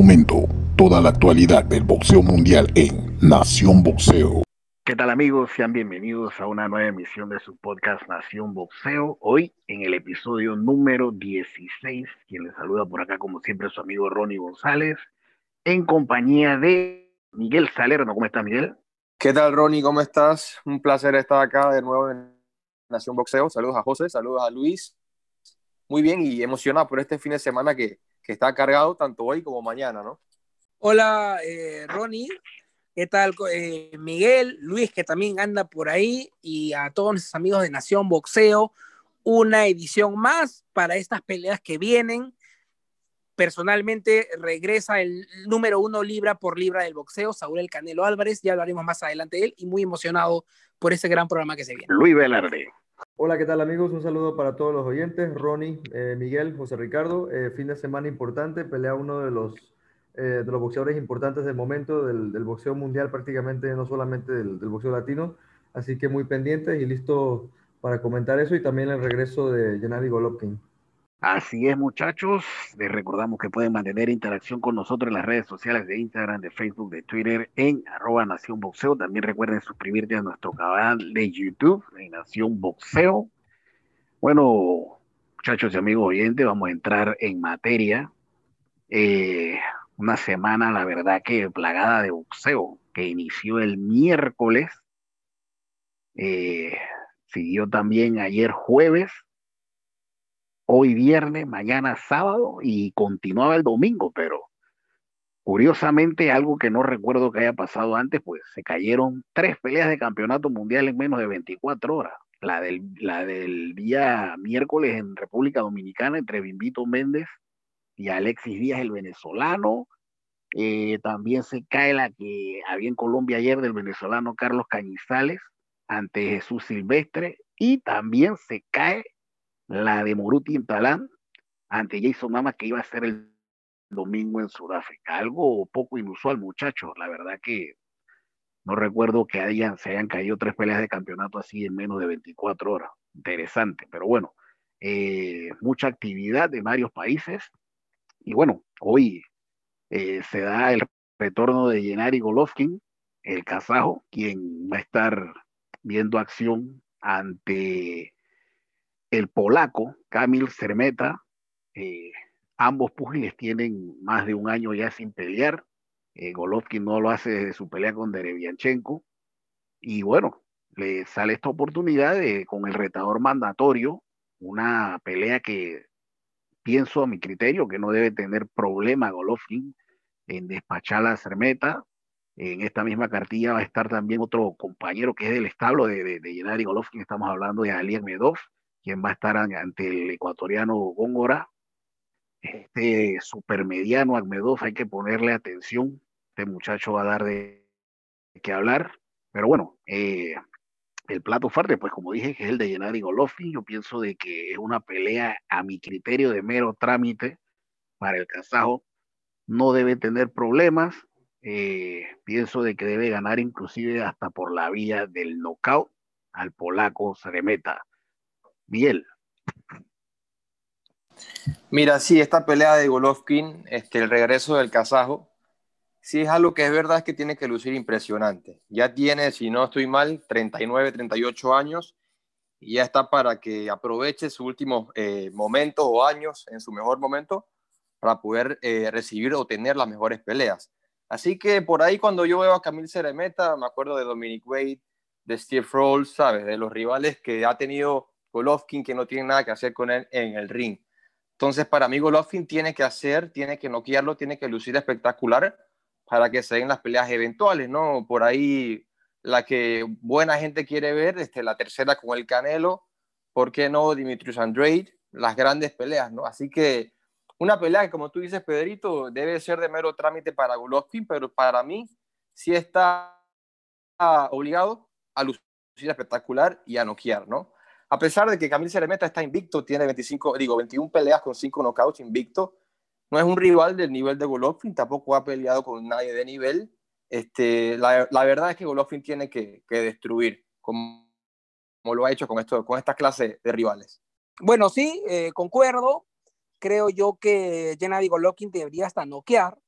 momento toda la actualidad del boxeo mundial en Nación Boxeo. ¿Qué tal amigos? Sean bienvenidos a una nueva emisión de su podcast Nación Boxeo. Hoy en el episodio número 16, quien les saluda por acá como siempre su amigo Ronnie González, en compañía de Miguel Salerno. ¿Cómo estás Miguel? ¿Qué tal Ronnie? ¿Cómo estás? Un placer estar acá de nuevo en Nación Boxeo. Saludos a José, saludos a Luis. Muy bien y emocionado por este fin de semana que, que está cargado tanto hoy como mañana, ¿no? Hola, eh, Ronnie. ¿Qué tal, eh, Miguel? Luis, que también anda por ahí, y a todos nuestros amigos de Nación Boxeo. Una edición más para estas peleas que vienen. Personalmente regresa el número uno libra por libra del boxeo, Saúl El Canelo Álvarez. Ya hablaremos más adelante de él y muy emocionado por ese gran programa que se viene. Luis Velarde. Hola, ¿qué tal amigos? Un saludo para todos los oyentes. Ronnie, eh, Miguel, José Ricardo. Eh, fin de semana importante, pelea uno de los eh, de los boxeadores importantes del momento, del, boxeo mundial prácticamente, no solamente del, boxeo latino. Así que muy pendientes y listo para comentar eso y también el regreso de Gennady Golovkin. Así es, muchachos. Les recordamos que pueden mantener interacción con nosotros en las redes sociales de Instagram, de Facebook, de Twitter, en arroba Nación Boxeo. También recuerden suscribirte a nuestro canal de YouTube, en Nación Boxeo. Bueno, muchachos y amigos oyentes, vamos a entrar en materia. Eh, una semana, la verdad que plagada de boxeo, que inició el miércoles, eh, siguió también ayer jueves, hoy viernes, mañana sábado y continuaba el domingo, pero curiosamente algo que no recuerdo que haya pasado antes, pues se cayeron tres peleas de campeonato mundial en menos de 24 horas. La del, la del día miércoles en República Dominicana entre Bimbito Méndez y Alexis Díaz, el venezolano. Eh, también se cae la que había en Colombia ayer del venezolano Carlos Cañizales ante Jesús Silvestre. Y también se cae la de Moruti Talán ante Jason Mama que iba a ser el domingo en Sudáfrica. Algo poco inusual, muchachos. La verdad que no recuerdo que hayan, se hayan caído tres peleas de campeonato así en menos de 24 horas. Interesante, pero bueno, eh, mucha actividad de varios países. Y bueno, hoy eh, se da el retorno de Gennady Golovkin, el kazajo, quien va a estar viendo acción ante el polaco Kamil Cermeta. Eh, ambos púgiles tienen más de un año ya sin pelear. Eh, Golovkin no lo hace desde su pelea con Derevianchenko. Y bueno, le sale esta oportunidad con el retador mandatorio, una pelea que pienso a mi criterio que no debe tener problema Golovkin en despachar la Cermeta. En esta misma cartilla va a estar también otro compañero que es del establo de, de, Golovkin, estamos hablando de Ali Medov, quien va a estar ante el ecuatoriano Góngora. Este supermediano Agmedov, hay que ponerle atención. Este muchacho va a dar de qué hablar. Pero bueno, eh, el plato fuerte, pues como dije, que es el de Gennady Golovkin. Yo pienso de que es una pelea a mi criterio de mero trámite para el kazajo. No debe tener problemas. Eh, pienso de que debe ganar inclusive hasta por la vía del knockout al polaco Ceremeta. Miguel. Mira, sí, esta pelea de Golovkin, este, el regreso del kazajo, sí es algo que es verdad es que tiene que lucir impresionante. Ya tiene, si no estoy mal, 39, 38 años y ya está para que aproveche su último eh, momento o años en su mejor momento para poder eh, recibir o tener las mejores peleas. Así que por ahí cuando yo veo a Camille Ceremeta, me acuerdo de Dominic Wade, de Steve Rolls, ¿sabes? De los rivales que ha tenido Golovkin que no tiene nada que hacer con él en el ring. Entonces, para mí, Golovkin tiene que hacer, tiene que noquearlo, tiene que lucir espectacular para que se den las peleas eventuales, ¿no? Por ahí, la que buena gente quiere ver, este, la tercera con el Canelo, ¿por qué no Dimitrius Andrade? Las grandes peleas, ¿no? Así que una pelea que, como tú dices, Pedrito, debe ser de mero trámite para Golovkin, pero para mí sí está obligado a lucir espectacular y a noquear, ¿no? A pesar de que Camil Ceremeta está invicto, tiene 25, digo, 21 peleas con 5 knockouts invicto, no es un rival del nivel de Golovkin, tampoco ha peleado con nadie de nivel. Este, la, la verdad es que Golovkin tiene que, que destruir, como, como, lo ha hecho con, esto, con esta clase de rivales. Bueno, sí, eh, concuerdo. Creo yo que Gennady Golovkin debería hasta noquear,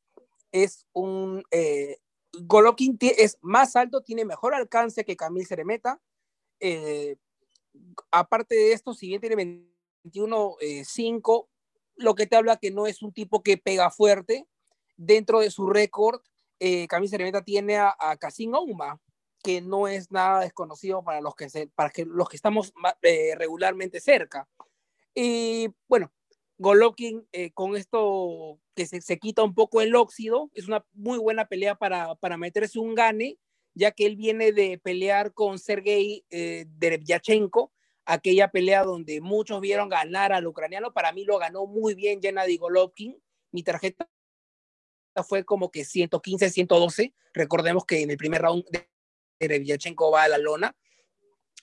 es un... Eh, Golovkin es más alto, tiene mejor alcance que Camil Ceremeta. Eh, aparte de esto, si bien tiene 21-5, lo que te habla que no es un tipo que pega fuerte. Dentro de su récord, eh, Camil Ceremeta tiene a, a Ouma, que no es nada desconocido para los que, se, para que, los que estamos eh, regularmente cerca. Y bueno, Golovkin eh, con esto que se, se, quita un poco el óxido, es una muy buena pelea para, para meterse un gane, ya que él viene de pelear con Sergei eh, Derevyachenko, aquella pelea donde muchos vieron ganar al ucraniano, para mí lo ganó muy bien Gennady Golovkin, mi tarjeta fue como que 115, 112, recordemos que en el primer round Derevyachenko va a la lona,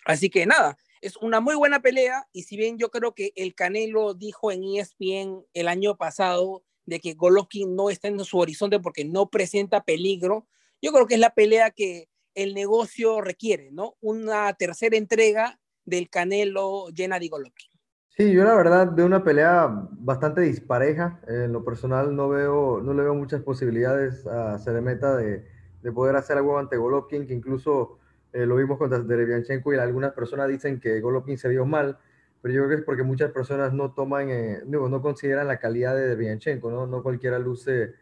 así que nada, es una muy buena pelea. Y si bien yo creo que el Canelo dijo en ESPN el año pasado de que Golovkin no está en su horizonte porque no presenta peligro, yo creo que es la pelea que el negocio requiere, ¿no? Una tercera entrega del Canelo Gennady Golovkin. Sí, yo la verdad veo una pelea bastante dispareja. En lo personal no veo, no le veo muchas posibilidades a Ceremeta de, de poder hacer algo ante Golovkin, que incluso eh, lo vimos contra Derevianchenko y algunas personas dicen que Golovkin se vio mal, pero yo creo que es porque muchas personas no toman, eh, no, no, consideran la calidad de Derevianchenko, ¿no? No cualquiera luce,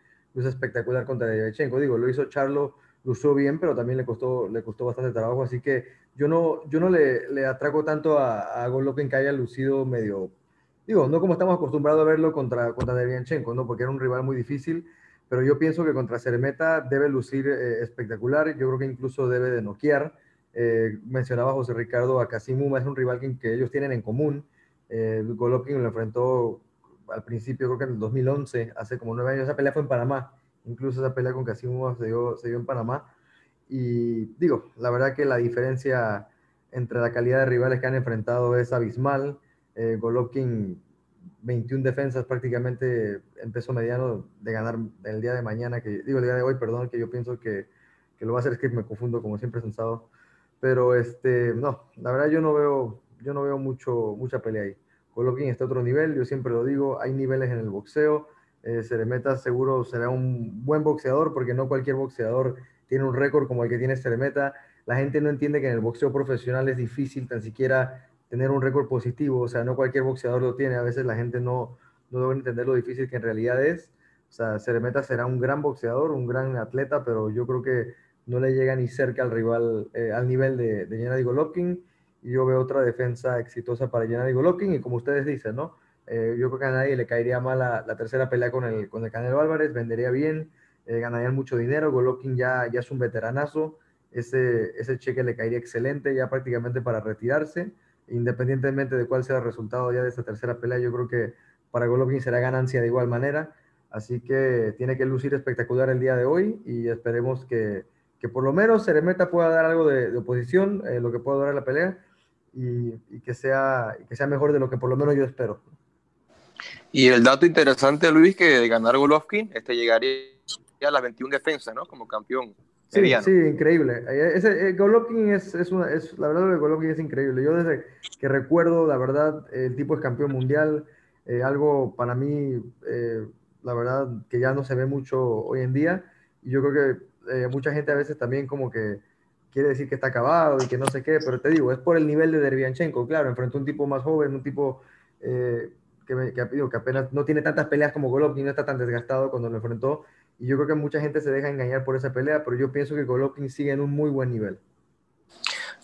espectacular contra Derevianchenko. Digo, lo hizo Charlo, lució bien, pero también le costó, le costó bastante trabajo, así que yo no, yo no le, le atraco tanto a, a Golovkin que haya lucido medio, digo, no como estamos acostumbrados a verlo contra, contra Derevianchenko, ¿no? Porque era un rival muy difícil, pero yo pienso que contra Cermeta debe lucir eh, espectacular, yo creo que incluso debe de noquear. Eh, mencionaba José Ricardo a Casimuma, es un rival que, que ellos tienen en común. Eh, Golovkin lo enfrentó al principio, creo que en el 2011, hace como nueve años, esa pelea fue en Panamá, incluso esa pelea con Casimuma se dio, se dio en Panamá. Y digo, la verdad que la diferencia entre la calidad de rivales que han enfrentado es abismal. Eh, Golovkin 21 defensas prácticamente en mediano de ganar el día de mañana, que digo el día de hoy, perdón, que yo pienso que, que lo va a hacer es que me confundo como siempre he pensado. Pero este, no, la verdad yo no veo, yo no veo mucho, mucha pelea ahí. Golovkin está a otro nivel, yo siempre lo digo, hay niveles en el boxeo. Eh, Ceremeta seguro será un buen boxeador porque no cualquier boxeador tiene un récord como el que tiene Ceremeta. La gente no entiende que en el boxeo profesional es difícil tan siquiera tener un récord positivo, o sea, no cualquier boxeador lo tiene, a veces la gente no, no debe entender lo difícil que en realidad es. O sea, Ceremeta será un gran boxeador, un gran atleta, pero yo creo que no le llega ni cerca al rival, eh, al nivel de, de Gennady Golovkin. Y yo veo otra defensa exitosa para Gennady Golovkin. Y como ustedes dicen, ¿no? Eh, yo creo que a nadie le caería mal la, la, tercera pelea con el, con el Canelo Álvarez, vendería bien, eh, ganarían mucho dinero. Golovkin ya, ya es un veteranazo, ese, ese cheque le caería excelente ya prácticamente para retirarse independientemente de cuál sea el resultado ya de esta tercera pelea, yo creo que para Golovkin será ganancia de igual manera. Así que tiene que lucir espectacular el día de hoy y esperemos que, que por lo menos Ceremeta pueda dar algo de, de oposición, eh, lo que pueda durar la pelea y, y, que sea, que sea mejor de lo que por lo menos yo espero. Y el dato interesante, Luis, que de ganar Golovkin, este llegaría a las 21 defensas, ¿no? Como campeón Sí, sí, increíble. Ese, eh, Golovkin es, es, una, es, la verdad, de Golovkin es increíble. Yo desde que recuerdo, la verdad, el tipo es campeón mundial, eh, algo para mí, eh, la verdad, que ya no se ve mucho hoy en día. Y yo creo que eh, mucha gente a veces también como que quiere decir que está acabado y que no sé qué, pero te digo, es por el nivel de Dervianchenko, claro, enfrentó a un tipo más joven, un tipo que, me, que, digo, que apenas no tiene tantas peleas como Golovkin, no está tan desgastado cuando lo enfrentó y yo creo que mucha gente se deja engañar por esa pelea, pero yo pienso que Golovkin sigue en un muy buen nivel.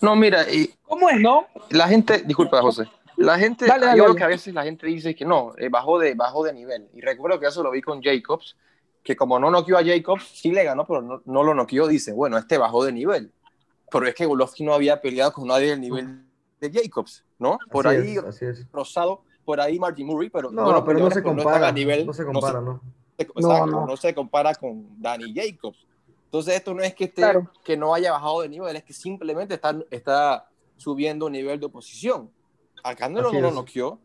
No, mira, y ¿cómo es, no? La gente, disculpa, José. La gente, dale, dale, yo creo que a veces la gente dice que no, eh, bajó, de, bajó de nivel. Y recuerdo que eso lo vi con Jacobs, que como no noqueó a Jacobs, sí le ganó, pero no, no lo noqueó, dice, bueno, este bajó de nivel. Pero es que Golovkin no había peleado con nadie del nivel de Jacobs, ¿no? Por así ahí, es, así es. Rosado, por ahí Martin Murray, pero no, bueno, pero no se compara, no, a nivel, no se compara, ¿no? Se, no, no. no, se compara con Danny Jacobs. Entonces esto no es que, esté, claro. que no haya bajado de nivel, es que simplemente está, está subiendo nivel de oposición. A Canelo no lo noqueó,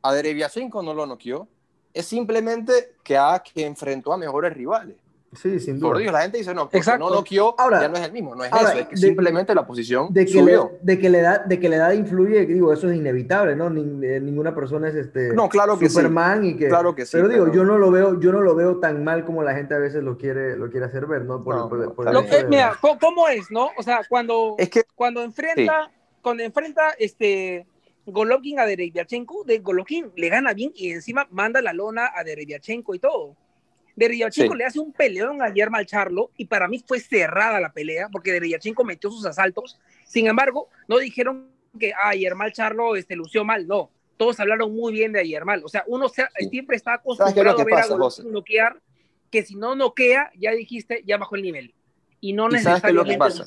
a Dereviasenko no lo noqueó, es simplemente que, ha, que enfrentó a mejores rivales. Sí, sin duda. Por Dios, la gente dice, no, porque Exacto. no noqueó, Ahora- ya no es el mismo. No es ahora, eso, es que de- simplemente la posición de que, subió. le, de, que la edad, de que la edad influye, digo, eso es inevitable, ¿no? Nin- eh, ninguna persona es este No, claro que sí. Superman y que. Claro que sí, Pero digo, pero- yo no lo veo, yo no lo veo tan mal como la gente a veces lo quiere, lo quiere hacer ver, ¿no? Por, No, por- no, por de- mira, ¿cómo es, no? O sea, cuando, Es que cuando enfrenta, cuando enfrenta este Golovkin a Derevyachenko, de Golovkin le gana bien y encima manda la lona a Derevyachenko y todo. Derevyachenko Sí. le hace un peleón a Guillermo Charlo y para mí fue cerrada la pelea porque Derevyachenko metió sus asaltos. Sin embargo, no dijeron que a Yermal Charlo este, lució mal, no. Todos hablaron muy bien de Yermal. O sea, uno se- Sí. siempre está ¿Sabes qué es lo acostumbrado a ver a pasa, Golovkin José? noquear, que si no noquea, ya dijiste, ya bajó el nivel. Y no ¿Y sabes lo que pasa?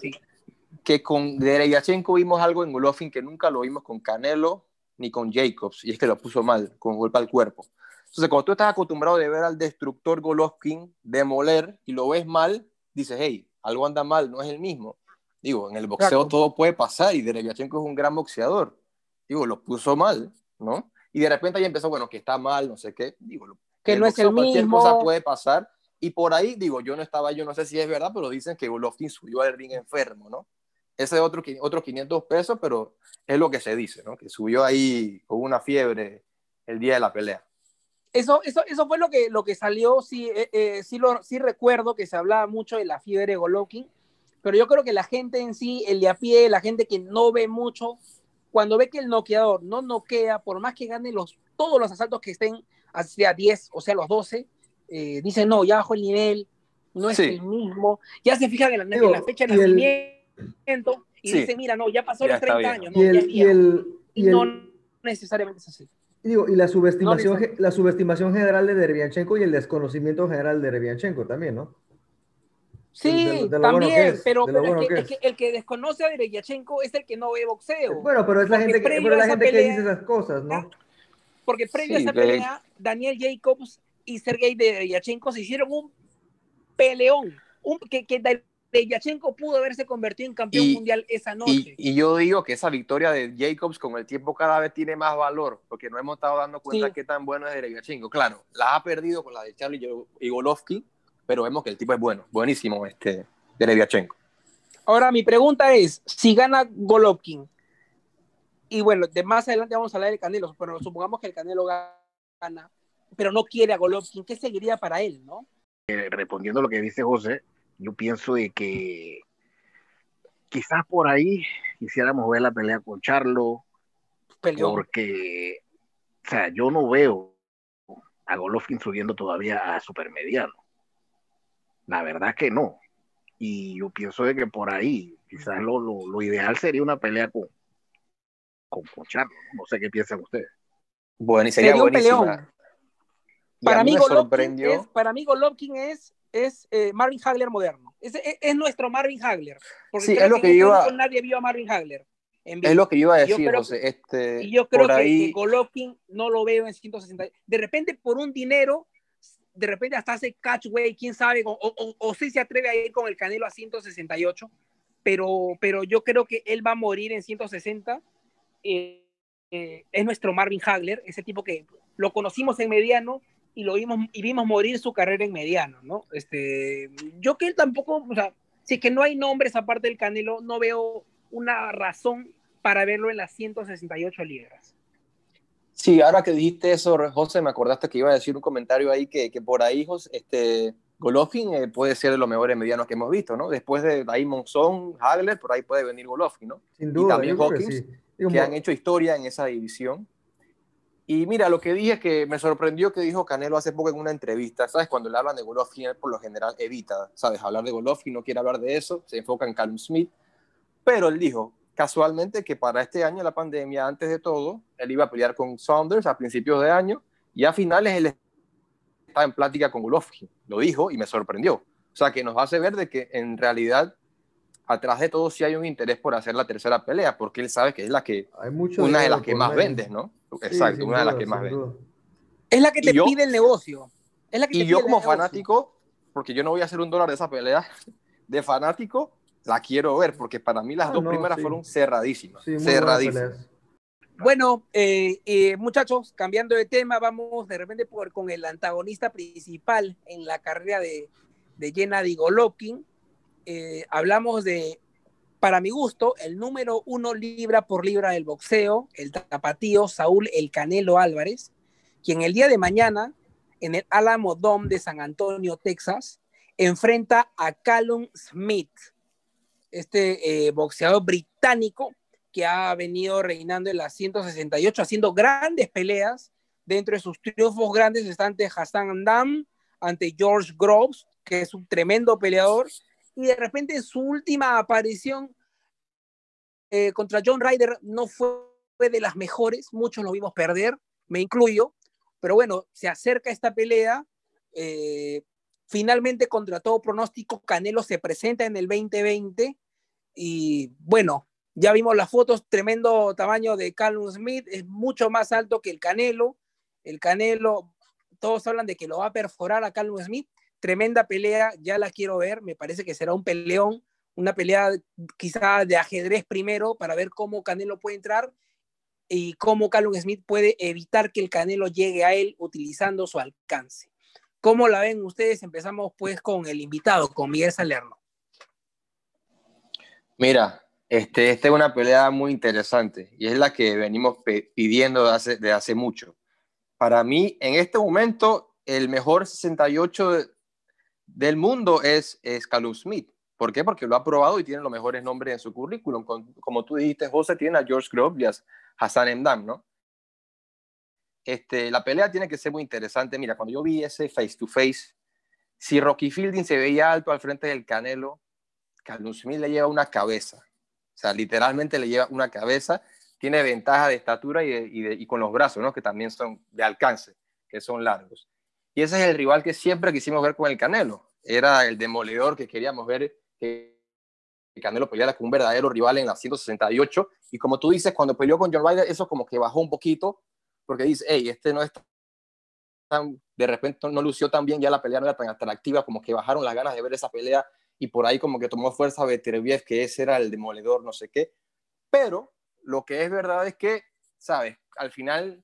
que con Derevyachenko vimos algo en Golovkin que nunca lo vimos con Canelo ni con Jacobs, y es que lo puso mal, con golpe al cuerpo. Entonces, cuando tú estás acostumbrado de ver al destructor Golovkin demoler y lo ves mal, dices, hey, algo anda mal, no es el mismo. Digo, en el boxeo todo puede pasar y Derevyachenko es un gran boxeador. Digo, lo puso mal, ¿no? Y de repente ahí empezó, bueno, que está mal, no sé qué. Digo, Que no es el cualquier mismo. cosa puede pasar. Y por ahí, digo, yo no estaba, yo no sé si es verdad, pero dicen que Golovkin subió al ring enfermo, ¿no? Ese es otro, otros 500 pesos, pero es lo que se dice, ¿no? Que subió ahí con una fiebre el día de la pelea. Eso, eso, eso fue lo que, lo que salió, sí, eh, eh, sí, lo, sí recuerdo que se hablaba mucho de la fiebre de Golovkin, pero yo creo que la gente en sí, el de a pie, la gente que no ve mucho, cuando ve que el noqueador no noquea, por más que gane los, todos los asaltos que estén, sea 10 o sea los 12, eh, dicen, no, ya bajó el nivel, no es Sí. el mismo, ya se fijan en la, Digo, en la fecha de y el- nacimiento y Sí. dicen, mira, no, ya pasó Ya los está 30 bien. años, no, Y ya el, es y viejo. el, Y y el- no necesariamente es así. Y digo, y la subestimación, No, la subestimación general de Derevyanchenko y el desconocimiento general de Derevyanchenko también, ¿no? Sí, de lo- de lo bueno también, es, pero, bueno es que, que es que el que desconoce a Derevyachenko es el que no ve boxeo. Bueno, pero es la gente que, pero la gente que dice esas cosas, ¿no? Porque previo Sí, a esa pelea, Daniel Jacobs y Sergey Derevyachenko se hicieron un peleón. Un, que, que Derevyachenko pudo haberse convertido en campeón Y- mundial esa noche. y yo digo que esa victoria de Jacobs con el tiempo cada vez tiene más valor, porque no hemos estado dando cuenta Sí. qué tan bueno es Derevyachenko. Claro, la ha perdido con la de Charlie y Golovkin, pero vemos que el tipo es bueno, buenísimo este Derevyachenko. Ahora, mi pregunta es, si gana Golovkin, y bueno, de más adelante vamos a hablar del Canelo, pero supongamos que el Canelo gana, pero no quiere a Golovkin, ¿qué seguiría para él, no? Eh, respondiendo a lo que dice José, yo pienso de que quizás por ahí quisiéramos ver la pelea con Charlo, Peleón. porque, o sea, yo no veo a Golovkin subiendo todavía a supermediano. La verdad que no. Y yo pienso de que por ahí quizás lo, lo, lo ideal sería una pelea con, con, con Charlo. No sé qué piensan ustedes. Bueno, y sería, Sería un buenísima. Y Para mí, Golovkin sorprendió. es, para mí Golovkin es, es eh, Marvin Hagler moderno. Es, es, es nuestro Marvin Hagler. Porque Sí, es lo que este iba- nadie vio a Marvin Hagler. Es lo que yo iba a Yo decir, creo José. Este, Y yo creo que, ahí, que Golovkin no lo veo en 160. De repente, por un dinero, de repente hasta hace catchway, quién sabe, o, o, o si se atreve a ir con el Canelo a 168, pero, pero yo creo que él va a morir en 160. Eh, eh, es nuestro Marvin Hagler, ese tipo que lo conocimos en mediano y lo vimos y vimos morir su carrera en mediano, ¿no? Este, yo que él tampoco, o sea, si es que no hay nombres aparte del Canelo, no veo una razón para verlo en las 168 libras. Sí, ahora que dijiste eso, José, me acordaste que iba a decir un comentario ahí que, que por ahí, José, este, Golovkin eh, puede ser de los mejores medianos que hemos visto, ¿no? Después de ahí Monzón, Hagler, por ahí puede venir Golovkin, ¿no? Sin duda, también yo creo que Hawkins, sí. Que han hecho historia en esa división. Y mira, lo que dije que me sorprendió que dijo Canelo hace poco en una entrevista, ¿sabes? Cuando le hablan de Golovkin, por lo general evita, ¿sabes? Hablar de Golovkin, no quiere hablar de eso, se enfoca en Callum Smith. Pero él dijo casualmente que para este año, la pandemia, antes de todo, él iba a pelear con Saunders a principios de año y a finales él estaba en plática con Golovkin. Lo dijo y me sorprendió. O sea, que nos hace ver de que en realidad atrás de todo sí hay un interés por hacer la tercera pelea, porque él sabe que es la que hay mucho una de las que más medio. vendes, ¿no? Sí, Exacto, una de las duda, que más vendes. duda. Es la que te yo- pide el negocio. Es la que Y yo como negocio. fanático, porque yo no voy a hacer un dólar de esa pelea, de fanático, la quiero ver, porque para mí las Ah, dos no, primeras sí. fueron cerradísimas. Sí, cerradísimas. Bueno, eh, eh, muchachos, cambiando de tema, vamos de repente por, con el antagonista principal en la carrera de, de Gennady Golovkin. Eh, hablamos de, para mi gusto, el número uno libra por libra del boxeo, el tapatío Saúl El Canelo Álvarez, quien el día de mañana, en el Alamo Dome de San Antonio, Texas, enfrenta a Callum Smith, este eh, boxeador británico que ha venido reinando en las 168, haciendo grandes peleas. Dentro de sus triunfos grandes está ante Hassan Andam, ante George Groves, que es un tremendo peleador, y de repente su última aparición eh, contra John Ryder no fue de las mejores, muchos lo vimos perder, me incluyo, pero bueno, se acerca esta pelea. Eh, finalmente, contra todo pronóstico, Canelo se presenta en el 2020 y bueno, ya vimos las fotos, tremendo tamaño de Callum Smith, es mucho más alto que el Canelo. El Canelo, todos hablan de que lo va a perforar a Callum Smith. Tremenda pelea, ya la quiero ver, me parece que será un peleón, una pelea quizá de ajedrez primero para ver cómo Canelo puede entrar y cómo Callum Smith puede evitar que el Canelo llegue a él utilizando su alcance. ¿Cómo la ven ustedes? Empezamos pues con el invitado, con Miguel Salerno. Mira, este, esta es una pelea muy interesante y es la que venimos pidiendo de hace, de hace mucho. Para mí, en este momento, el mejor 68 del mundo es, es Smith. ¿Por qué? Porque lo ha probado y tiene los mejores nombres en su currículum. como tú dijiste, José tiene a George Grove y Hassan Emdam, ¿no? Este, la pelea tiene que ser muy interesante. Mira, cuando yo vi ese face to face, si Rocky Fielding se veía alto al frente del Canelo, Callum Smith le lleva una cabeza. O sea, literalmente le lleva una cabeza. Tiene ventaja de estatura y, con los brazos, ¿no? Que también son de alcance, que son largos. Y ese es el rival que siempre quisimos ver con el Canelo. Era el demoledor que queríamos ver que Canelo peleara con un verdadero rival en la 168. Y como tú dices, cuando peleó con John Ryder, eso como que bajó un poquito, porque dice, hey, este no es tan, de repente no lució tan bien, ya la pelea no era tan atractiva, como que bajaron las ganas de ver esa pelea y por ahí como que tomó fuerza Beterbiev, que ese era el demoledor, no sé qué. Pero lo que es verdad es que, ¿sabes? Al final,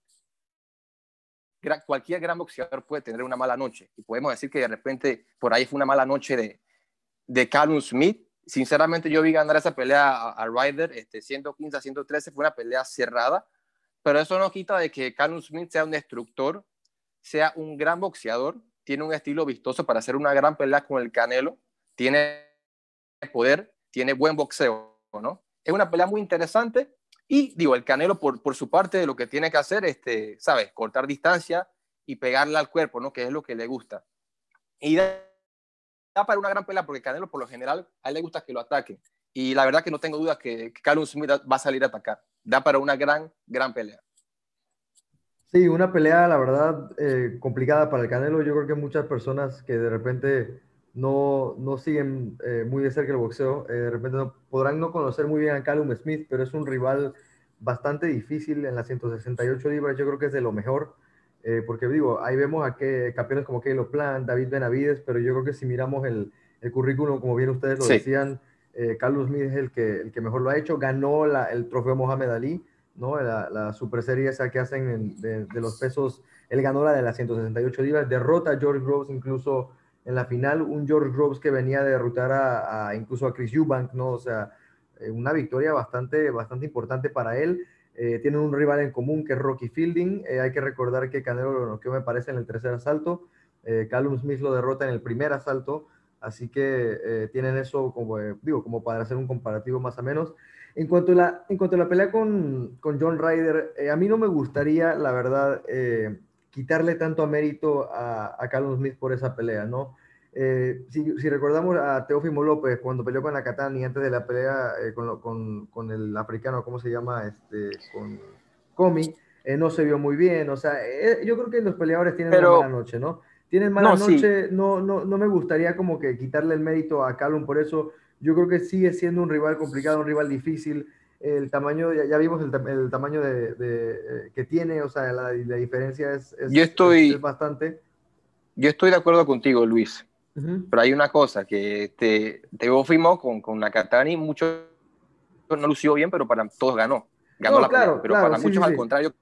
cualquier gran boxeador puede tener una mala noche. Y podemos decir que de repente por ahí fue una mala noche de, de Callum Smith. Sinceramente, yo vi ganar esa pelea a, Ryder, este, 115 a 113, fue una pelea cerrada. Pero eso no quita de que Callum Smith sea un destructor, sea un gran boxeador, tiene un estilo vistoso para hacer una gran pelea con el Canelo tiene poder, tiene buen boxeo, ¿no? Es una pelea muy interesante y digo, el Canelo por, por su parte lo que tiene que hacer, este, ¿sabes? Cortar distancia y pegarle al cuerpo, ¿no? Que es lo que le gusta. Y da, para una gran pelea porque Canelo por lo general a él le gusta que lo ataquen. Y la verdad que no tengo dudas que, que Carlos Smith va a salir a atacar. Da para una gran, gran pelea. Sí, una pelea, la verdad, eh, complicada para el Canelo. Yo creo que muchas personas que de repente no, no siguen eh, muy de cerca el boxeo. Eh, de repente no, podrán no conocer muy bien a Callum Smith, pero es un rival bastante difícil en las 168 libras. Yo creo que es de lo mejor, eh, porque digo, ahí vemos a que, campeones como Caleb Plant, David Benavides, pero yo creo que si miramos el, el currículum, como bien ustedes lo decían, Callum Smith es el que, el que mejor lo ha hecho. Ganó la, el trofeo Mohamed Ali, ¿no? la, la super serie esa que hacen de, de, los pesos. Él ganó la de las 168 libras, derrota a George Groves incluso en la final un George Groves que venía a derrotar a, incluso a Chris Eubank, ¿no? O sea, eh, una victoria bastante, bastante importante para él. Eh, tienen un rival en común que es Rocky Fielding. Eh, hay que recordar que Canelo lo noqueó, me parece, en el tercer asalto. Callum Smith lo derrota en el primer asalto. Así que tienen eso como, digo, como para hacer un comparativo más o menos. En cuanto a la, en cuanto a la pelea con, con John Ryder, a mí no me gustaría, la verdad, quitarle tanto a mérito a, a Carlos Smith por esa pelea, ¿no? Eh, si, recordamos a Teófimo López cuando peleó con Nakatani antes de la pelea eh, con, con, con, el africano, ¿cómo se llama? Este, con Comi, eh, no se vio muy bien, o sea, yo creo que los peleadores tienen una mala noche, ¿no? Tienen mala noche, no, no, no me gustaría como que quitarle el mérito a Callum por eso, yo creo que sigue siendo un rival complicado, un rival difícil, el tamaño, ya, vimos el, tamaño de, eh, que tiene, o sea, la, diferencia es, yo estoy, bastante. Yo estoy de acuerdo contigo, Luis, pero hay una cosa, que te, te fuimos con, con Nakatani, mucho no lució bien, pero para todos ganó. Ganó la claro, pero para muchos al contrario,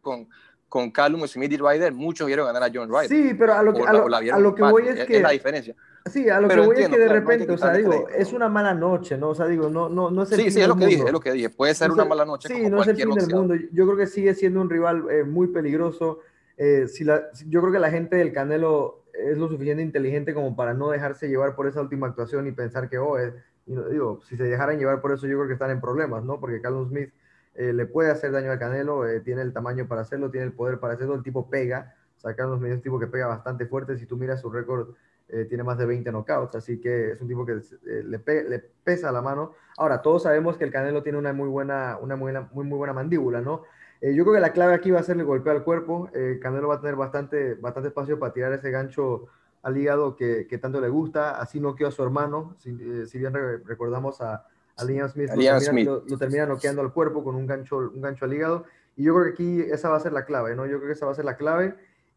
con, con Callum Smith y Ryder, muchos vieron ganar a John Ryder. Sí, pero a lo que, a lo, que voy es, que... Es la diferencia. Sí, a lo Pero que voy entiendo, es que de claro, no hay que repente, o sea, digo, crédito, es una mala noche, ¿no? O sea, digo, no, no, no es el Sí, fin sí, es lo que dije, es lo que dije. Puede ser una mala noche Sí, como no es el fin del mundo. Yo creo que sigue siendo un rival eh, muy peligroso. Eh, si la, yo creo que la gente del Canelo es lo suficiente inteligente como para no dejarse llevar por esa última actuación y pensar que, oh, es- y no- digo, si se dejaran llevar por eso, yo creo que están en problemas, ¿no? Porque Carlos Smith eh, le puede hacer daño al Canelo, tiene el tamaño para hacerlo, tiene el poder para hacerlo, el tipo pega. O sea, Carlos Smith es un tipo que pega bastante fuerte. Si tú miras su récord, eh, tiene más de 20 knockouts, así que es un tipo que eh, le, pe- le pesa la mano. Ahora, todos sabemos que el Canelo tiene una muy buena, una muy, muy, muy buena mandíbula, ¿no? Eh, yo creo que la clave aquí va a ser el golpeo al cuerpo. Eh, Canelo va a tener bastante, bastante espacio para tirar ese gancho al hígado que, que tanto le gusta. Así noqueó a su hermano. Si, eh, si bien re- recordamos a, a Liam Smith, A lo, termina, Smith. lo- lo termina noqueando al cuerpo con un gancho, un gancho al hígado. Y yo creo que aquí esa va a ser la clave, ¿no? Yo creo que esa va a ser la clave.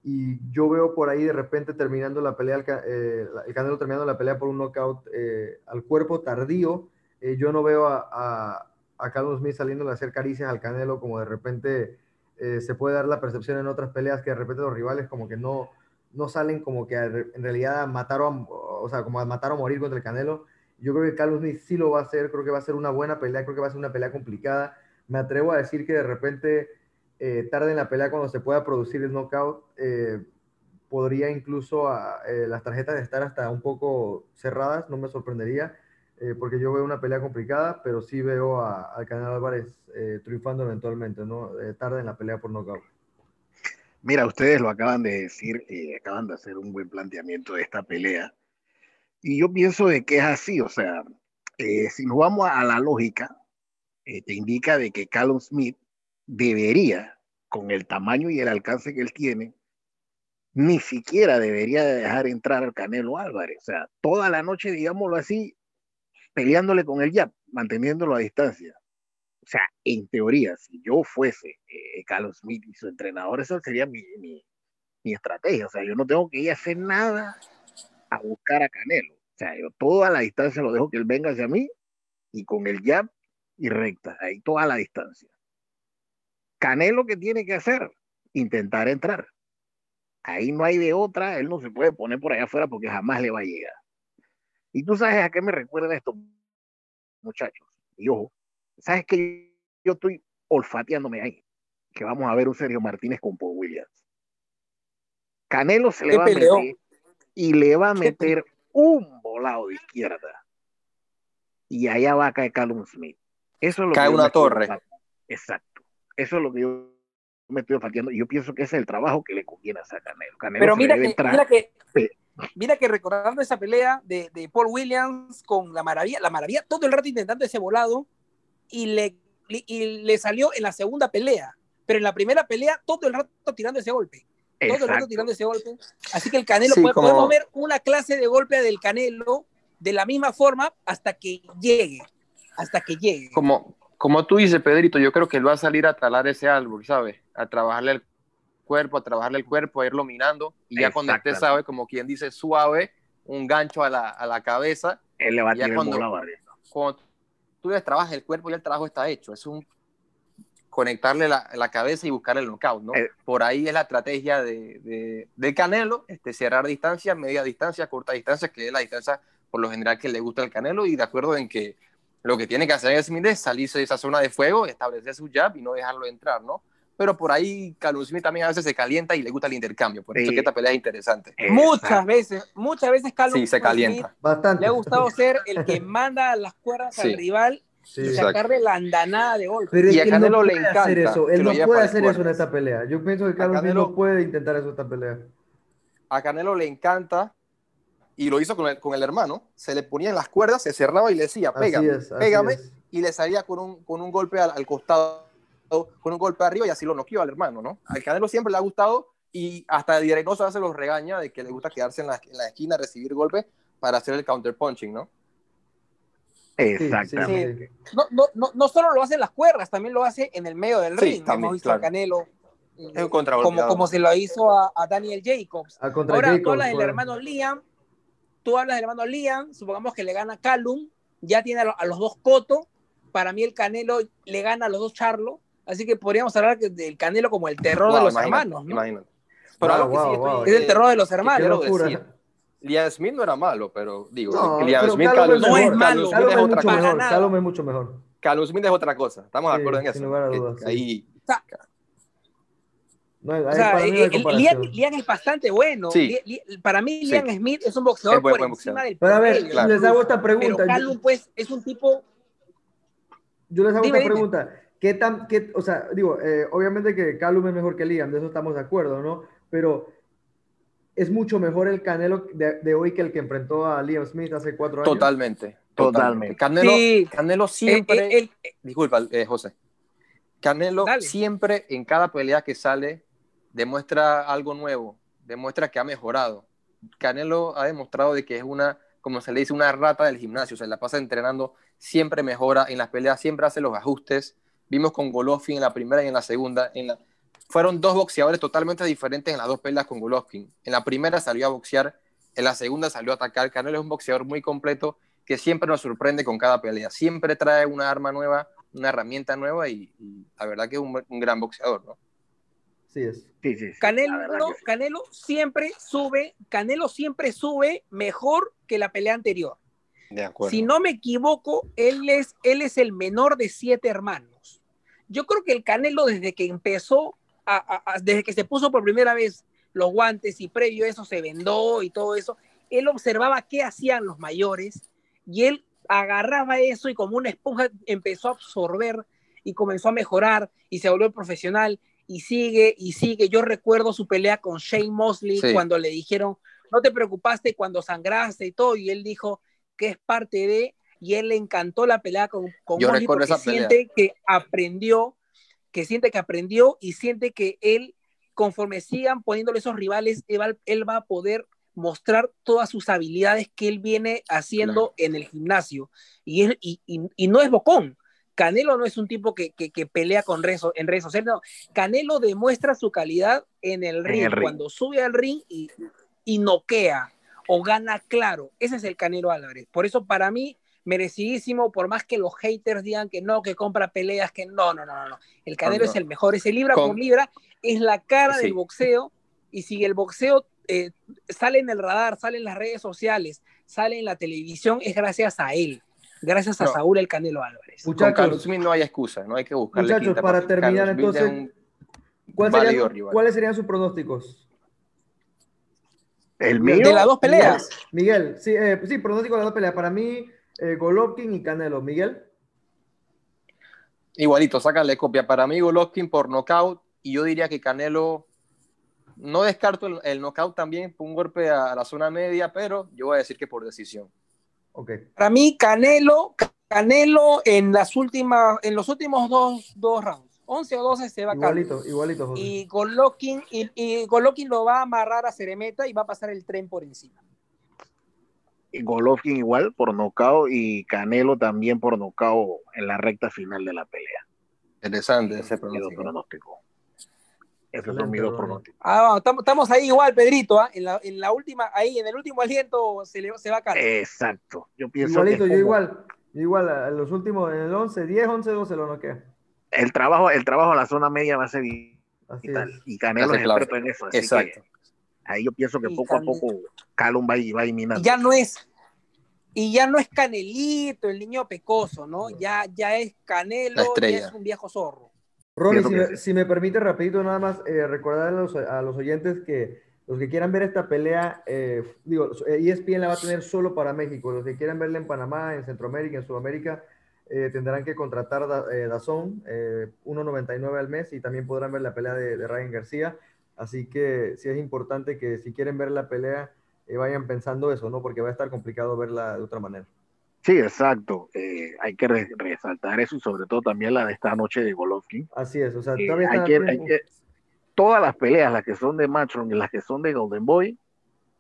Y yo veo por ahí de repente terminando la pelea, eh, el Canelo terminando la pelea por un knockout eh, al cuerpo tardío. Eh, yo no veo a, a, a Carlos Smith saliendo a hacer caricias al Canelo como de repente eh, se puede dar la percepción en otras peleas que de repente los rivales como que no, no salen como que a en realidad a matar o, o sea, como a matar o morir contra el Canelo. Yo creo que Carlos Smith sí lo va a hacer, creo que va a ser una buena pelea, creo que va a ser una pelea complicada. Me atrevo a decir que de repente eh, tarde en la pelea cuando se pueda producir el knockout, eh, podría incluso a, eh, las tarjetas estar hasta un poco cerradas, no me sorprendería, eh, porque yo veo una pelea complicada, pero sí veo a- al Canelo Álvarez eh, triunfando eventualmente, ¿no? Eh, tarde en la pelea por knockout. Mira, ustedes lo acaban de decir, acaban de hacer un buen planteamiento de esta pelea. Y yo pienso de que es así, o sea, si nos vamos a la lógica, te indica de que Callum Smith debería, con el tamaño y el alcance que él tiene, ni siquiera debería de dejar entrar al Canelo Álvarez. O sea, toda la noche, digámoslo así, peleándole con el jab, manteniéndolo a distancia. O sea, en teoría, si yo fuese eh, Carlos Smith y su entrenador, esa sería mi, mi, mi estrategia. O sea, yo no tengo que ir a hacer nada a buscar a Canelo. O sea, yo toda la distancia lo dejo que él venga hacia mí y con el jab y recta, ahí toda la distancia. Canelo, ¿qué tiene que hacer? Intentar entrar. Ahí no hay de otra, él no se puede poner por allá afuera porque jamás le va a llegar. Y tú sabes a qué me recuerda esto, muchachos. Y ojo, sabes que yo estoy olfateándome ahí, que vamos a ver un Sergio Martínez con Paul Williams. Canelo se le va a meter y le va a meter un volado de izquierda. Y allá va a caer Callum Smith. Eso es lo Cae que una torre. Exacto. Eso es lo que yo me estoy. Y yo pienso que ese es el trabajo que le conviene a Canelo. Canelo Pero mira que, mira que, mira que recordando esa pelea de, de Paul Williams con la maravilla, la maravilla todo el rato intentando ese volado y le, y le salió en la segunda pelea. Pero en la primera pelea todo el rato tirando ese golpe. Todo el rato tirando ese golpe. Así que el Canelo, Sí, puede- como- podemos ver una clase de golpe del Canelo de la misma forma hasta que llegue. Hasta que llegue. Como, como tú dices, Pedrito, yo creo que él va a salir a talar ese árbol, ¿sabes? A trabajarle el cuerpo, a trabajarle el cuerpo, a irlo minando. Y ya cuando Exactamente. sabe, como quien dice, suave, un gancho a la, a la cabeza. Él le va a tirar cuando- tú le trabajas el cuerpo, ya el trabajo está hecho. Es un conectarle la, la cabeza y buscar el knockout, ¿no? Eh. Por ahí es la estrategia de, de, de Canelo, este, cerrar distancia, media distancia, corta distancia, que es la distancia por lo general que le gusta al Canelo y de acuerdo en que lo que tiene que hacer Smith es salirse de esa zona de fuego, establecer su jab y no dejarlo entrar, ¿no? Pero por ahí Callum Smith también a veces se calienta y le gusta el intercambio, por eso que esta pelea es interesante. Muchas veces, muchas veces Callum Sí, se Smith calienta. Bastante. le ha gustado ser el que manda las cuerdas Sí. al rival Sí. y sacarle la andanada de golpe. Pero Y a Canelo no le puede hacer encanta eso. Él no puede hacer eso en esta pelea. Yo pienso que Canelo- no puede intentar eso en esta pelea. a Canelo le encanta y lo hizo con el, con el hermano. Se le ponía en las cuerdas, se cerraba y le decía, pégame, es, pégame, es. y le salía con un, con un golpe al, al costado, con un golpe arriba y así lo noqueó al hermano, ¿no? Al Canelo siempre le ha gustado y hasta Di Reynoso se los regaña de que le gusta quedarse en la, en la esquina, recibir golpes para hacer el counter punching, ¿no? Sí, sí, Exactamente. sí. No, no, no, no solo lo hace en las cuerdas, también lo hace en el medio del Sí, ring. también, Hemos visto claro. a Canelo Es un contragolpeador. como, como se lo hizo a, a Daniel Jacobs. A contra Ahora, tú Jacobs, hablas del hermano Liam, tú hablas del hermano Liam, supongamos que le gana Callum, ya tiene a, lo- a los dos Coto, para mí el Canelo le gana a los dos Charlo, así que podríamos hablar del Canelo como el terror de los imagínate, hermanos, ¿no? imagínate. Pero Wow, algo que sí wow, estoy- wow. Es el terror de los hermanos. Liam Smith no era malo, pero digo, No, Liam pero Smith, No es malo. Es mucho mejor. Callum es mucho mejor. Callum Smith es otra cosa. Estamos de acuerdo en sin eso. lugar a Que- dudas, sí. Ahí, O sea, No O sea, eh, es bastante bueno. Sí. Para mí, Sí. Liam Smith es un boxeador Es buen- por buen encima boxeador. del Pero a ver, Claro. les hago esta Pero pregunta. Callum, pues, es un tipo. Yo les hago Dime, esta dime. pregunta. ¿Qué tan, qué, o sea, digo, eh, obviamente que Callum es mejor que Liam, de eso estamos de acuerdo, ¿no? Pero es mucho mejor el Canelo de, de hoy que el que enfrentó a Liam Smith hace cuatro años. totalmente. Totalmente. Canelo, Sí. Canelo siempre. Eh, eh, eh, Disculpa, eh, José. Canelo Dale. siempre en cada pelea que sale demuestra algo nuevo, demuestra que ha mejorado. Canelo ha demostrado de que es una, como se le dice, una rata del gimnasio, se la pasa entrenando, siempre mejora en las peleas, siempre hace los ajustes. Vimos con Golovkin en la primera y en la segunda. En la... Fueron dos boxeadores totalmente diferentes en las dos peleas con Golovkin. En la primera salió a boxear, en la segunda salió a atacar. Canelo es un boxeador muy completo que siempre nos sorprende con cada pelea. Siempre trae una arma nueva, una herramienta nueva y, y la verdad que es un, un gran boxeador, ¿no? Sí es. Sí, sí, sí, Canelo, que. Canelo siempre sube, Canelo siempre sube mejor que la pelea anterior. De acuerdo. Si no me equivoco, él es, él es el menor de siete hermanos. Yo creo que el Canelo desde que empezó, a- a- a- desde que se puso por primera vez los guantes y previo a eso se vendó y todo eso, él observaba qué hacían los mayores y él agarraba eso y como una esponja empezó a absorber y comenzó a mejorar y se volvió profesional y sigue y sigue. Yo recuerdo su pelea con Shane Mosley Sí. cuando le dijeron, no te preocupaste cuando sangraste y todo, y él dijo que es parte de, y él le encantó la pelea con, con Yo Mosley porque esa pelea. siente que aprendió, que siente que aprendió y siente que él, conforme sigan poniéndole esos rivales, él va, él va a poder mostrar todas sus habilidades que él viene haciendo en el gimnasio. Y, es- y, y- y no es bocón. Canelo no es un tipo que, que- que pelea con redes, en redes sociales. no. Canelo demuestra su calidad en el ring, el ring. cuando sube al ring y, y noquea o gana claro. Ese es el Canelo Álvarez. Por eso para mí, merecidísimo, por más que los haters digan que no, que compra peleas, que no, no, no, no. no. El Canelo No, no. es el mejor, ese libra Con- por libra, es la cara Sí. del boxeo. Y si el boxeo eh, sale en el radar, sale en las redes sociales, sale en la televisión, es gracias a él. Gracias a No. Saúl el Canelo Álvarez. Con Muchachos, Carlos Smith no hay excusa, no hay que buscarle Muchachos, quinta, para terminar, Carlos entonces, un ¿cuál válido serían- rival. ¿cuáles serían sus pronósticos? El mío. De las dos peleas. Miguel, sí, eh, sí, pronóstico de las dos peleas. Para mí, eh, Golovkin y Canelo. Miguel, Igualito, sácale copia. Para mí, Golovkin por nocaut. Y yo diría que Canelo, no descarto el, el knockout también, por un golpe a, la zona media, pero yo voy a decir que por decisión. Ok. Para mí, Canelo, Canelo en las últimas, en los últimos dos, dos rounds, 11 o 12 se va a Igualito, igualito, José. Y Golovkin, y, y Golovkin lo va a amarrar a Ceremeta y va a pasar el tren por encima. Y Golovkin igual por nocao y Canelo también por nocao en la recta final de la pelea. Interesante ese pronóstico. Mis dos pronósticos. Ah, vamos, estamos, estamos ahí igual, Pedrito, ¿ah? en, la, en la última, ahí en el último aliento se, le, se va a caer. Exacto. Yo pienso Igualito, que yo como igual. yo Igual, a los últimos, en el 11, 10, 11, 12 lo noquea. el trabajo, el trabajo en la zona media va a ser Así vital. es. Y Canelo es experto en eso. Así Exacto. que ahí yo pienso que Y poco a poco Calum va, a ir- va a minando. Y ya no es, y ya no es Canelito, el niño pecoso, ¿no? Ya, ya es Canelo, ya es un viejo zorro. Ronnie, si me, si me permite rapidito nada más eh, recordar a los, a los oyentes que los que quieran ver esta pelea, eh, digo, eh, ESPN la va a tener solo para México. Los que quieran verla en Panamá, en Centroamérica, en Sudamérica, eh, tendrán que contratar da, eh, Dazón, eh, 1.99 al mes y también podrán ver la pelea de, de Ryan García. Así que sí es importante que si quieren ver la pelea, eh, vayan pensando eso, ¿no? Porque va a estar complicado verla de otra manera. Sí, exacto. Eh, hay que re- resaltar eso y sobre todo también la de esta noche de Golovkin. Así es, o sea, Eh, hay que- hay que- todas las peleas, las que son de Matchroom y las que son de Golden Boy,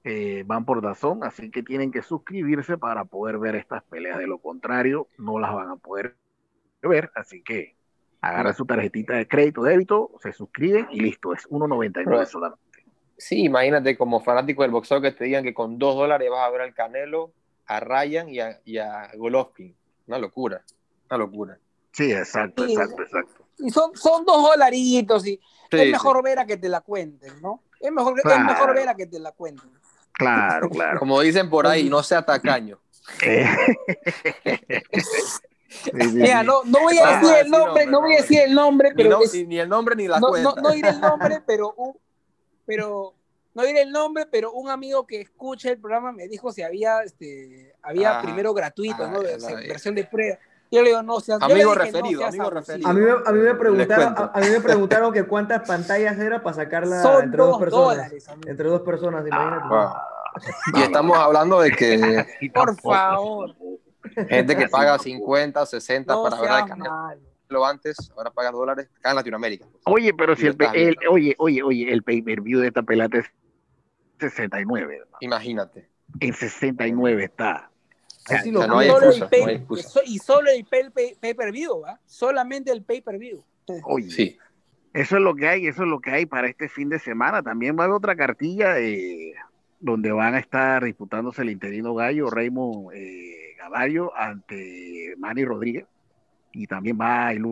eh, van por Dazón, así que tienen que suscribirse para poder ver estas peleas. De lo contrario, no las van a poder ver, así que agarra su tarjetita de crédito, débito, se suscriben y listo, es 1.99 Right. solamente. Sí, imagínate como fanático del boxeo que te digan que con dos dólares vas a ver al Canelo, a Ryan y a, y a Golovkin. Una locura, una locura. Sí, exacto, exacto, exacto. Y son, son dos dolaritos y Sí, es sí. mejor ver a que te la cuenten, ¿no? Es mejor, es Claro. mejor ver a que te la cuenten. Claro, claro. Como dicen por ahí, no sea tacaño. Eh, sí, sí, Mira, no, no voy a decir el nombre, nombre, no voy a decir el nombre, Ni, pero no- es- ni- el nombre ni la no, cuenta. no, no diré el nombre, pero pero no diré el nombre, pero un amigo que escucha el programa me dijo si había este había Ah, primero gratuito, ah, ¿no? De- la versión de prueba. Yo le digo, no seas Amigo dije, referido, seas amigo referido. A mí, me, a mí me preguntaron, a, a mí me preguntaron que cuántas pantallas era para sacarla Son entre dos dos personas. dólares. Entre dos personas, imagínate. Wow. Y estamos hablando de que Por favor. gente que paga tampoco. 50, 60 No para ver al seas Canelo malo. antes, ahora paga dólares, acá en Latinoamérica. pues. Oye, pero si el, el- oye, oye, oye, el pay-per-view de esta pelota es 69, hermano. Imagínate. En 69 está. Sí O lo sea, no hay pienso. Solo el excusa, pay- no hay excusa. so- y solo el pay- pay- pay-per-view, ¿va? Solamente el pay-per-view. Oye, Sí. eso es lo que hay, eso es lo que hay para este fin de semana. También va a haber otra cartilla eh, donde van a estar disputándose el interino gallo Raymond eh, Gavallo ante Manny Rodríguez. Y también va el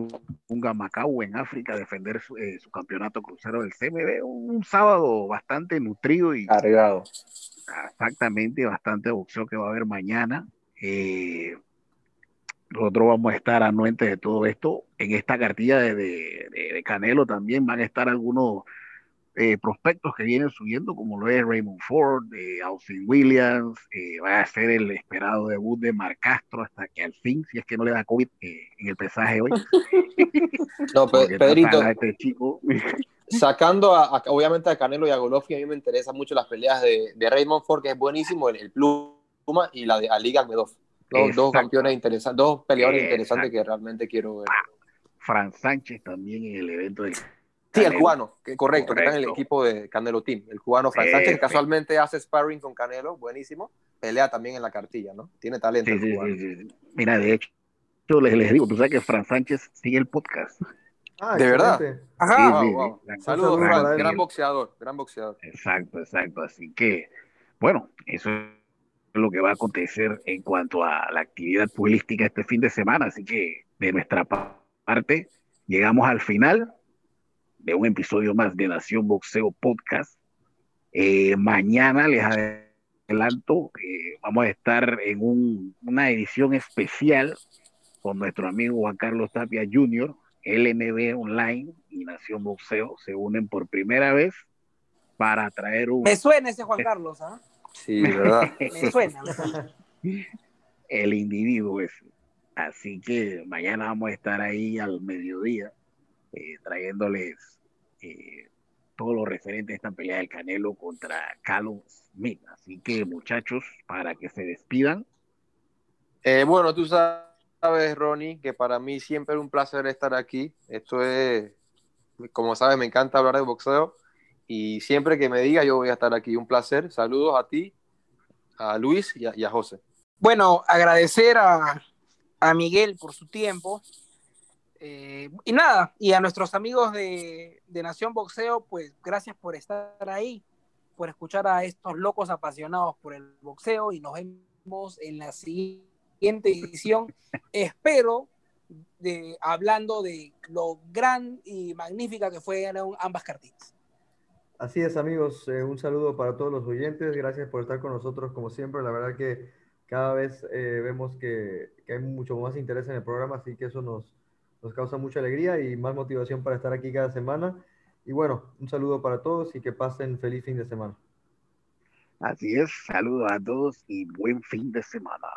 Unga Macau en África a defender su, eh, su campeonato crucero del CMB. Un, un sábado bastante nutrido y Cargado. exactamente bastante boxeo que va a haber mañana. Eh, nosotros vamos a estar anuentes de todo esto. En esta cartilla de, de- de- de Canelo también van a estar algunos eh, prospectos que vienen subiendo, como lo es Raymond Ford, eh, Austin Williams, eh, va a ser el esperado debut de Marc Castro hasta que al fin, si es que no le da COVID en el pesaje hoy, No, Pe- Pedrito, este chico. sacando a, a- obviamente a Canelo y a Golovkin, a mí me interesan mucho las peleas de, de Raymond Ford, que es buenísimo, el, el Pluma, y la de Ali Agmedov. Dos, dos campeones interesantes, dos peleadores Exacto. interesantes que realmente quiero ver. Fran Sánchez también en el evento del Sí, el cubano, correcto, que está en el equipo de Canelo Team. El cubano Fran Sánchez, que casualmente hace sparring con Canelo, buenísimo. Pelea también en la cartilla, ¿no? Tiene talento Sí, el sí, cubano. sí, sí. Mira, de hecho, yo les, les digo, tú sabes que Fran Sánchez sigue el podcast. Ah, ¿De verdad? Ajá. Sí, Wow, sí, wow. Saludos, Fran, gran boxeador, gran boxeador. Exacto, exacto. Así que, bueno, eso es lo que va a acontecer en cuanto a la actividad futbolística este fin de semana. Así que, de nuestra pa- parte, llegamos al final de un episodio más de Nación Boxeo Podcast. Eh, mañana les adelanto, eh, vamos a estar en un- una edición especial con nuestro amigo Juan Carlos Tapia Jr., LNB Online y Nación Boxeo se unen por primera vez para traer un, Me suena ese Juan Carlos, ¿ah? Sí, ¿verdad? Me suena. me suena. el individuo ese. Así que mañana vamos a estar ahí al mediodía eh, trayéndoles eh, todo lo referente a esta pelea del Canelo contra Callum Smith. Así que muchachos, para que se despidan, Eh, bueno, tú sabes, Ronnie, que para mí siempre es un placer estar aquí. Esto es, como sabes, me encanta hablar de boxeo y siempre que me diga yo voy a estar aquí. Un placer. Saludos a ti, a Luis y a, y a José. Bueno, agradecer a, a Miguel por su tiempo. Eh, y nada, y a nuestros amigos de, de Nación Boxeo, pues gracias por estar ahí, por escuchar a estos locos apasionados por el boxeo y nos vemos en la siguiente edición. Espero de, hablando de lo gran y magnífica que fueron ambas cartitas. Así es, amigos. eh, un saludo para todos los oyentes. Gracias por estar con nosotros, como siempre. La verdad que cada vez eh, vemos que, que hay mucho más interés en el programa, así que eso nos, nos causa mucha alegría y más motivación para estar aquí cada semana. Y bueno, un saludo para todos y que pasen feliz fin de semana. así es, saludos a todos y buen fin de semana.